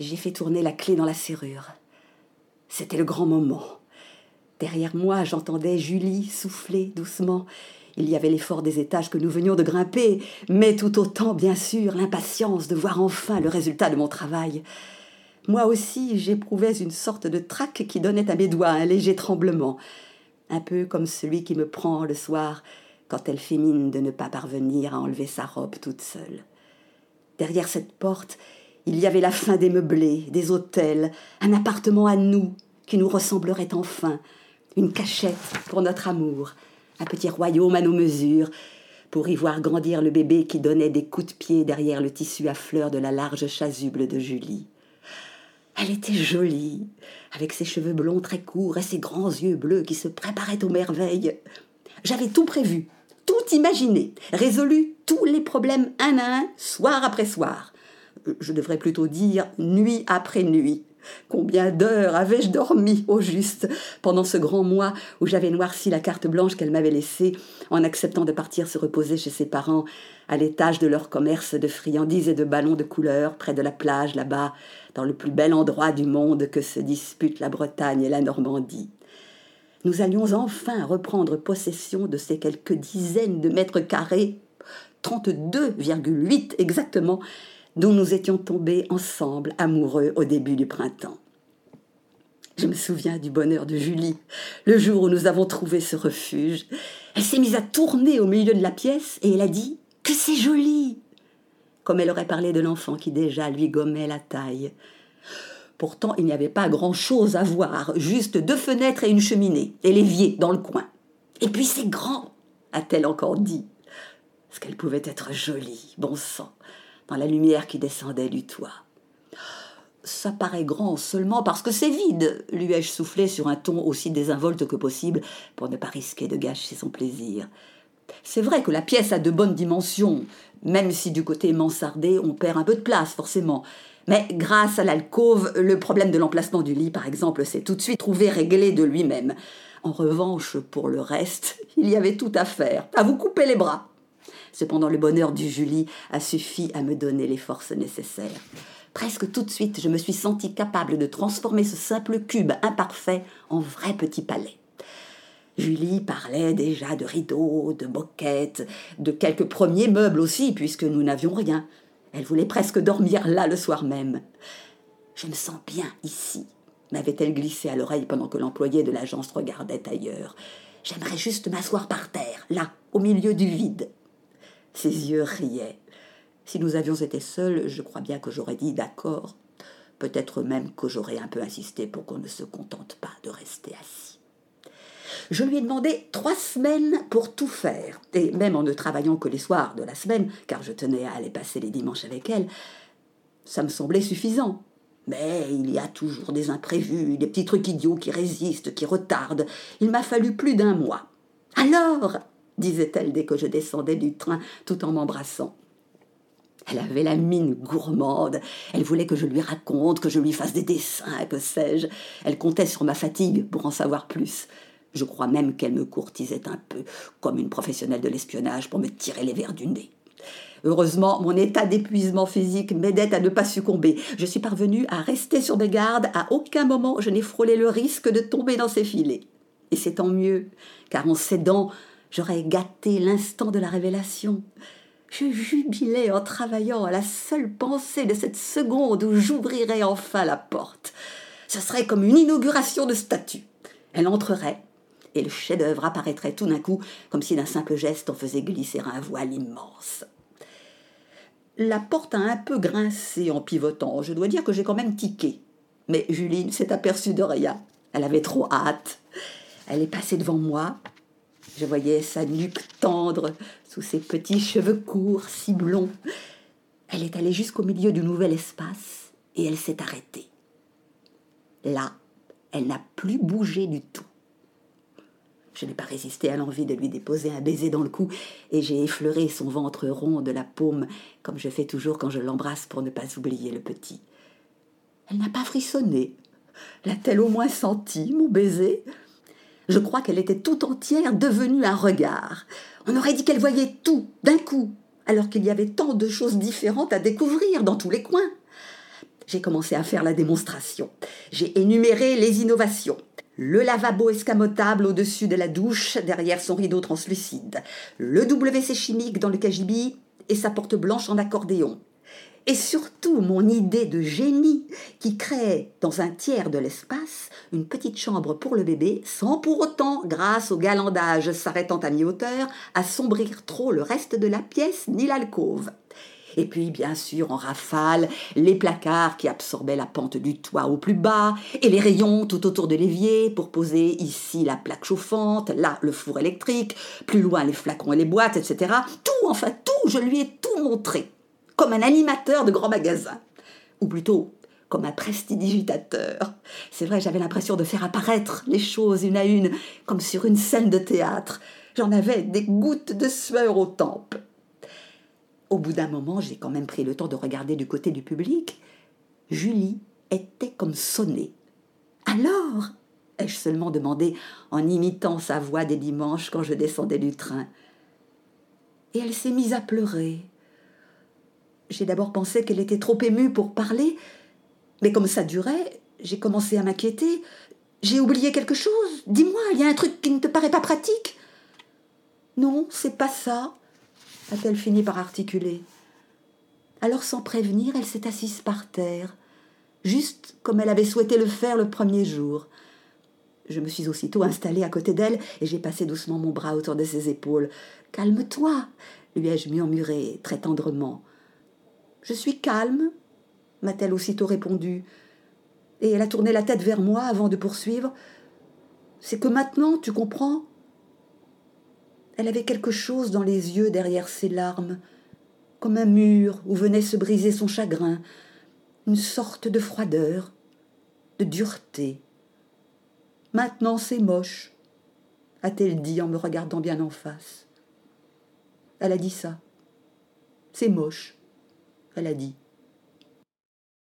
J'ai fait tourner la clé dans la serrure. C'était le grand moment. Derrière moi, j'entendais Julie souffler doucement. Il y avait l'effort des étages que nous venions de grimper, mais tout autant, bien sûr, l'impatience de voir enfin le résultat de mon travail. Moi aussi, j'éprouvais une sorte de trac qui donnait à mes doigts un léger tremblement, un peu comme celui qui me prend le soir quand elle fait mine de ne pas parvenir à enlever sa robe toute seule. Derrière cette porte, il y avait la fin des meublés, des hôtels, un appartement à nous qui nous ressemblerait enfin, une cachette pour notre amour, un petit royaume à nos mesures, pour y voir grandir le bébé qui donnait des coups de pied derrière le tissu à fleurs de la large chasuble de Julie. Elle était jolie, avec ses cheveux blonds très courts et ses grands yeux bleus qui se préparaient aux merveilles. J'avais tout prévu, tout imaginé, résolu tous les problèmes un à un, soir après soir je devrais plutôt dire nuit après nuit. Combien d'heures avais-je dormi au juste pendant ce grand mois où j'avais noirci la carte blanche qu'elle m'avait laissée en acceptant de partir se reposer chez ses parents à l'étage de leur commerce de friandises et de ballons de couleur près de la plage là-bas, dans le plus bel endroit du monde que se disputent la Bretagne et la Normandie. Nous allions enfin reprendre possession de ces quelques dizaines de mètres carrés, 32,8 exactement, dont nous étions tombés ensemble, amoureux au début du printemps. Je me souviens du bonheur de Julie, le jour où nous avons trouvé ce refuge. Elle s'est mise à tourner au milieu de la pièce et elle a dit Que c'est joli comme elle aurait parlé de l'enfant qui déjà lui gommait la taille. Pourtant, il n'y avait pas grand-chose à voir, juste deux fenêtres et une cheminée, et l'évier dans le coin. Et puis c'est grand, a-t-elle encore dit. Ce qu'elle pouvait être jolie, bon sang dans la lumière qui descendait du toit. Ça paraît grand seulement parce que c'est vide, lui ai-je soufflé sur un ton aussi désinvolte que possible pour ne pas risquer de gâcher son plaisir. C'est vrai que la pièce a de bonnes dimensions, même si du côté mansardé on perd un peu de place forcément. Mais grâce à l'alcôve, le problème de l'emplacement du lit, par exemple, s'est tout de suite trouvé réglé de lui-même. En revanche, pour le reste, il y avait tout à faire, à vous couper les bras. Cependant, le bonheur du Julie a suffi à me donner les forces nécessaires. Presque tout de suite, je me suis sentie capable de transformer ce simple cube imparfait en vrai petit palais. Julie parlait déjà de rideaux, de moquettes, de quelques premiers meubles aussi, puisque nous n'avions rien. Elle voulait presque dormir là le soir même. Je me sens bien ici, m'avait-elle glissé à l'oreille pendant que l'employé de l'agence regardait ailleurs. J'aimerais juste m'asseoir par terre, là, au milieu du vide. Ses yeux riaient. Si nous avions été seuls, je crois bien que j'aurais dit d'accord. Peut-être même que j'aurais un peu insisté pour qu'on ne se contente pas de rester assis. Je lui ai demandé trois semaines pour tout faire, et même en ne travaillant que les soirs de la semaine, car je tenais à aller passer les dimanches avec elle, ça me semblait suffisant. Mais il y a toujours des imprévus, des petits trucs idiots qui résistent, qui retardent. Il m'a fallu plus d'un mois. Alors, disait-elle dès que je descendais du train tout en m'embrassant. Elle avait la mine gourmande. Elle voulait que je lui raconte, que je lui fasse des dessins, que sais-je. Elle comptait sur ma fatigue pour en savoir plus. Je crois même qu'elle me courtisait un peu, comme une professionnelle de l'espionnage, pour me tirer les verres du nez. Heureusement, mon état d'épuisement physique m'aidait à ne pas succomber. Je suis parvenue à rester sur mes gardes. À aucun moment je n'ai frôlé le risque de tomber dans ses filets. Et c'est tant mieux, car en cédant, J'aurais gâté l'instant de la révélation. Je jubilais en travaillant à la seule pensée de cette seconde où j'ouvrirais enfin la porte. Ce serait comme une inauguration de statue. Elle entrerait, et le chef-d'œuvre apparaîtrait tout d'un coup, comme si d'un simple geste on faisait glisser un voile immense. La porte a un peu grincé en pivotant. Je dois dire que j'ai quand même tiqué. Mais Julie ne s'est aperçue de rien. Elle avait trop hâte. Elle est passée devant moi, je voyais sa nuque tendre sous ses petits cheveux courts, si blonds. Elle est allée jusqu'au milieu du nouvel espace et elle s'est arrêtée. Là, elle n'a plus bougé du tout. Je n'ai pas résisté à l'envie de lui déposer un baiser dans le cou et j'ai effleuré son ventre rond de la paume, comme je fais toujours quand je l'embrasse pour ne pas oublier le petit. Elle n'a pas frissonné. L'a-t-elle au moins senti, mon baiser? Je crois qu'elle était tout entière devenue un regard. On aurait dit qu'elle voyait tout d'un coup, alors qu'il y avait tant de choses différentes à découvrir dans tous les coins. J'ai commencé à faire la démonstration. J'ai énuméré les innovations. Le lavabo escamotable au-dessus de la douche, derrière son rideau translucide. Le WC chimique dans le cagibi et sa porte blanche en accordéon. Et surtout mon idée de génie qui crée dans un tiers de l'espace une petite chambre pour le bébé sans pour autant, grâce au galandage s'arrêtant à mi-hauteur, assombrir trop le reste de la pièce ni l'alcôve. Et puis, bien sûr, en rafale, les placards qui absorbaient la pente du toit au plus bas, et les rayons tout autour de l'évier pour poser ici la plaque chauffante, là le four électrique, plus loin les flacons et les boîtes, etc. Tout, enfin tout, je lui ai tout montré, comme un animateur de grand magasin. Ou plutôt, comme un prestidigitateur. C'est vrai, j'avais l'impression de faire apparaître les choses une à une, comme sur une scène de théâtre. J'en avais des gouttes de sueur aux tempes. Au bout d'un moment, j'ai quand même pris le temps de regarder du côté du public. Julie était comme sonnée. Alors ai-je seulement demandé en imitant sa voix des dimanches quand je descendais du train. Et elle s'est mise à pleurer. J'ai d'abord pensé qu'elle était trop émue pour parler, mais comme ça durait, j'ai commencé à m'inquiéter. J'ai oublié quelque chose. Dis-moi, il y a un truc qui ne te paraît pas pratique Non, c'est pas ça a-t-elle fini par articuler. Alors sans prévenir, elle s'est assise par terre, juste comme elle avait souhaité le faire le premier jour. Je me suis aussitôt installée à côté d'elle et j'ai passé doucement mon bras autour de ses épaules. Calme-toi, lui ai-je murmuré très tendrement. Je suis calme, m'a-t-elle aussitôt répondu, et elle a tourné la tête vers moi avant de poursuivre. C'est que maintenant, tu comprends, elle avait quelque chose dans les yeux derrière ses larmes, comme un mur où venait se briser son chagrin, une sorte de froideur, de dureté. Maintenant c'est moche, a-t-elle dit en me regardant bien en face. Elle a dit ça. C'est moche, dit.